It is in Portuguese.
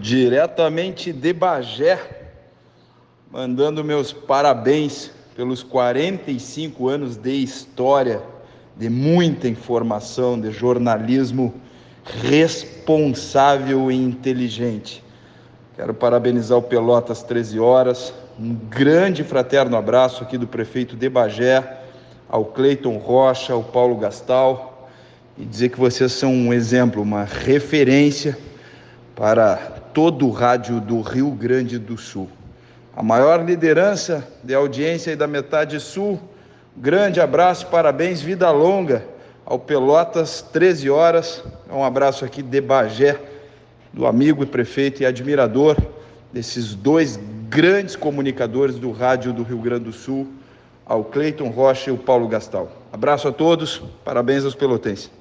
diretamente de Bagé, mandando meus parabéns pelos 45 anos de história, de muita informação, de jornalismo responsável e inteligente. Quero parabenizar o Pelotas 13 horas, um grande fraterno abraço aqui do prefeito de Bagé, ao Cleiton Rocha, ao Paulo Gastal, e dizer que vocês são um exemplo, uma referência para todo o rádio do Rio Grande do Sul. A maior liderança de audiência e da metade sul. Grande abraço, parabéns, vida longa ao Pelotas, 13 horas. Um abraço aqui de Bagé, do amigo e prefeito e admirador desses dois grandes comunicadores do rádio do Rio Grande do Sul, ao Cleiton Rocha e ao Paulo Gastal. Abraço a todos, parabéns aos pelotenses.